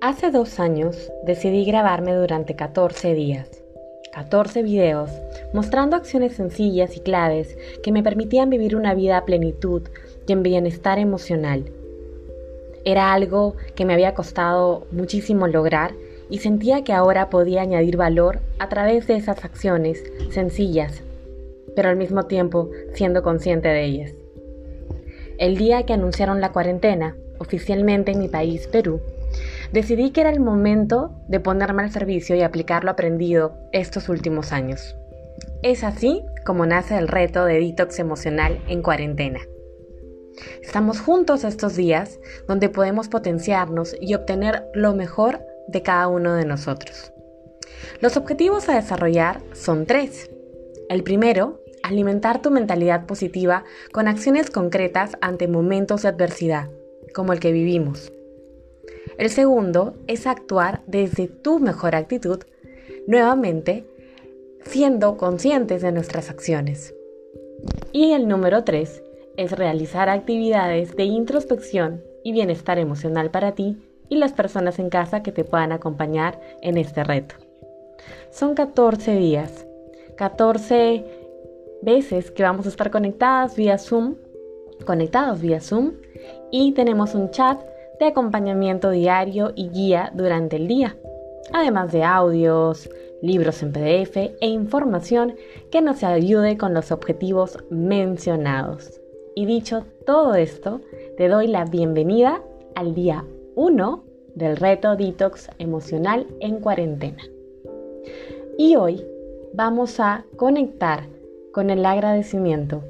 Hace dos años decidí grabarme durante 14 días, 14 videos, mostrando acciones sencillas y claves que me permitían vivir una vida a plenitud y en bienestar emocional. Era algo que me había costado muchísimo lograr y sentía que ahora podía añadir valor a través de esas acciones sencillas, pero al mismo tiempo siendo consciente de ellas. El día que anunciaron la cuarentena, oficialmente en mi país, Perú, decidí que era el momento de ponerme al servicio y aplicar lo aprendido estos últimos años. Es así como nace el reto de detox emocional en cuarentena. Estamos juntos estos días donde podemos potenciarnos y obtener lo mejor de cada uno de nosotros. Los objetivos a desarrollar son tres. El primero, alimentar tu mentalidad positiva con acciones concretas ante momentos de adversidad, como el que vivimos. El segundo es actuar desde tu mejor actitud, nuevamente siendo conscientes de nuestras acciones. Y el número tres es realizar actividades de introspección y bienestar emocional para ti y las personas en casa que te puedan acompañar en este reto. Son 14 días, 14 veces que vamos a estar conectadas vía Zoom, conectados vía Zoom y tenemos un chat de acompañamiento diario y guía durante el día, además de audios, libros en PDF e información que nos ayude con los objetivos mencionados. Y dicho todo esto, te doy la bienvenida al día 1 del reto Detox Emocional en cuarentena. Y hoy vamos a conectar con el agradecimiento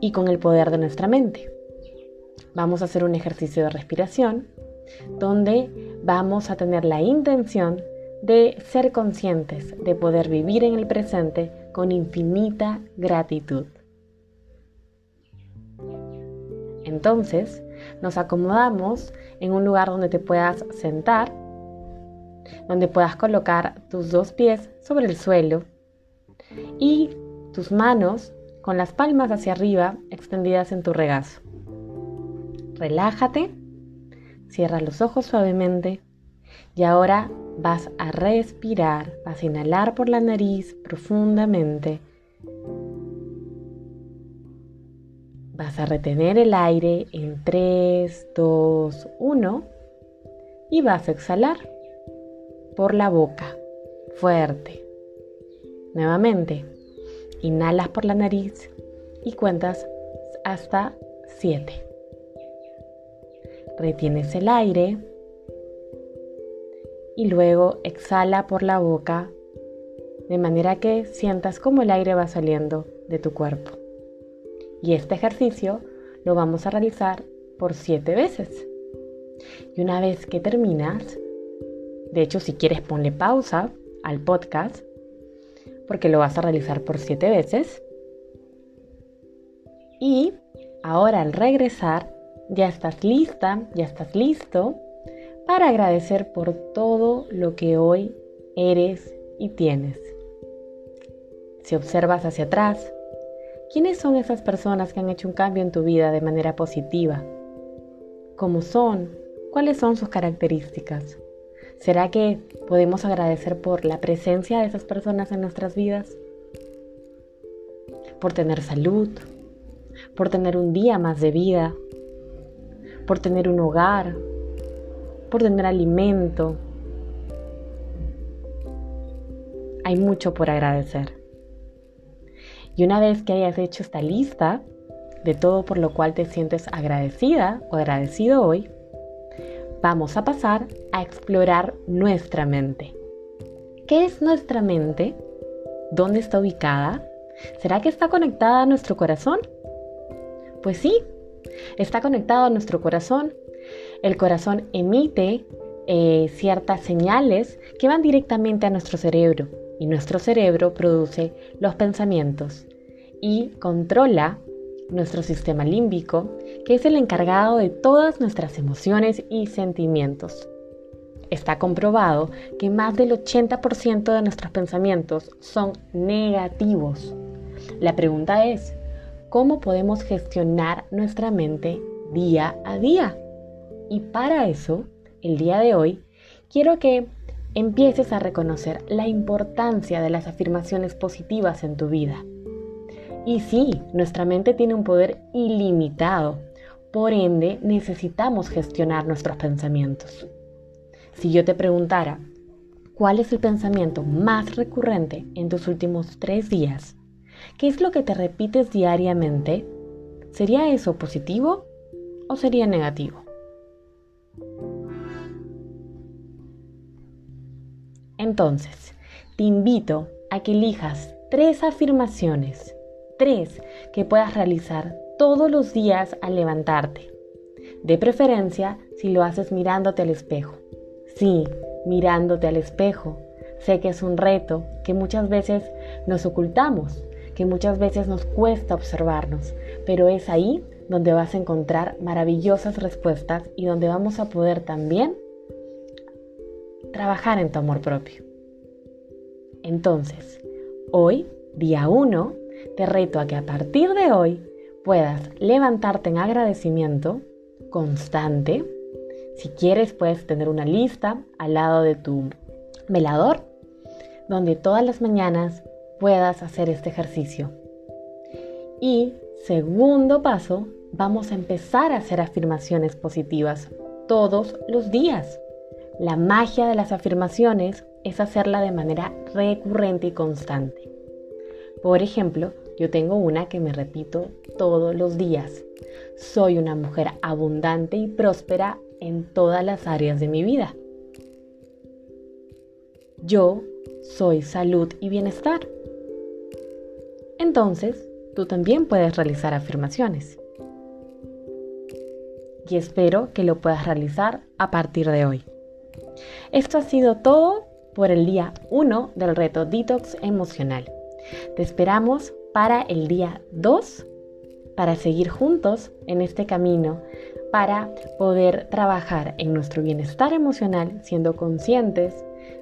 y con el poder de nuestra mente. Vamos a hacer un ejercicio de respiración donde vamos a tener la intención de ser conscientes, de poder vivir en el presente con infinita gratitud. Entonces, nos acomodamos en un lugar donde te puedas sentar, donde puedas colocar tus dos pies sobre el suelo y tus manos con las palmas hacia arriba extendidas en tu regazo. Relájate, cierra los ojos suavemente y ahora vas a respirar, vas a inhalar por la nariz profundamente. Vas a retener el aire en 3, 2, 1 y vas a exhalar por la boca, fuerte. Nuevamente, inhalas por la nariz y cuentas hasta 7. Retienes el aire y luego exhala por la boca de manera que sientas como el aire va saliendo de tu cuerpo. Y este ejercicio lo vamos a realizar por siete veces. Y una vez que terminas, de hecho si quieres ponle pausa al podcast, porque lo vas a realizar por siete veces. Y ahora al regresar, ya estás lista, ya estás listo para agradecer por todo lo que hoy eres y tienes. Si observas hacia atrás, ¿quiénes son esas personas que han hecho un cambio en tu vida de manera positiva? ¿Cómo son? ¿Cuáles son sus características? ¿Será que podemos agradecer por la presencia de esas personas en nuestras vidas? Por tener salud, por tener un día más de vida, por tener un hogar, por tener alimento. Hay mucho por agradecer. Y una vez que hayas hecho esta lista de todo por lo cual te sientes agradecida o agradecido hoy, vamos a pasar a explorar nuestra mente. ¿Qué es nuestra mente? ¿Dónde está ubicada? ¿Será que está conectada a nuestro corazón? Pues sí, está conectado a nuestro corazón. El corazón emite eh, ciertas señales que van directamente a nuestro cerebro y nuestro cerebro produce los pensamientos y controla nuestro sistema límbico, que es el encargado de todas nuestras emociones y sentimientos. está comprobado que más del 80% de nuestros pensamientos son negativos. La pregunta es, ¿cómo podemos gestionar nuestra mente día a día? Y para eso, el día de hoy, quiero que empieces a reconocer la importancia de las afirmaciones positivas en tu vida. Y sí, nuestra mente tiene un poder ilimitado, por ende necesitamos gestionar nuestros pensamientos. Si yo te preguntara, ¿cuál es el pensamiento más recurrente en tus últimos tres días? ¿Qué es lo que te repites diariamente? ¿Sería eso positivo o sería negativo? Entonces, te invito a que elijas tres afirmaciones, tres que puedas realizar todos los días al levantarte. De preferencia si lo haces mirándote al espejo. Sí, mirándote al espejo. Sé que es un reto que muchas veces nos ocultamos, que muchas veces nos cuesta observarnos, pero es ahí donde vas a encontrar maravillosas respuestas y donde vamos a poder también trabajar en tu amor propio. Entonces, hoy, día 1, te reto a que a partir de hoy puedas levantarte en agradecimiento constante, si quieres, puedes tener una lista al lado de tu velador, donde todas las mañanas puedas hacer este ejercicio. Y segundo paso, vamos a empezar a hacer afirmaciones positivas todos los días. La magia de las afirmaciones es hacerla de manera recurrente y constante. Por ejemplo, yo tengo una que me repito todos los días. Soy una mujer abundante y próspera en todas las áreas de mi vida. Yo soy salud y bienestar. Entonces, tú también puedes realizar afirmaciones. Y espero que lo puedas realizar a partir de hoy. Esto ha sido todo por el día 1 del reto Detox Emocional. Te esperamos para el día 2 para seguir juntos en este camino para poder trabajar en nuestro bienestar emocional siendo conscientes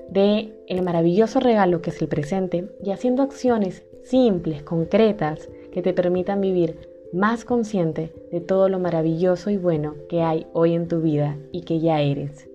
de el maravilloso regalo que es el presente y haciendo acciones simples, concretas que te permitan vivir más consciente de todo lo maravilloso y bueno que hay hoy en tu vida y que ya eres.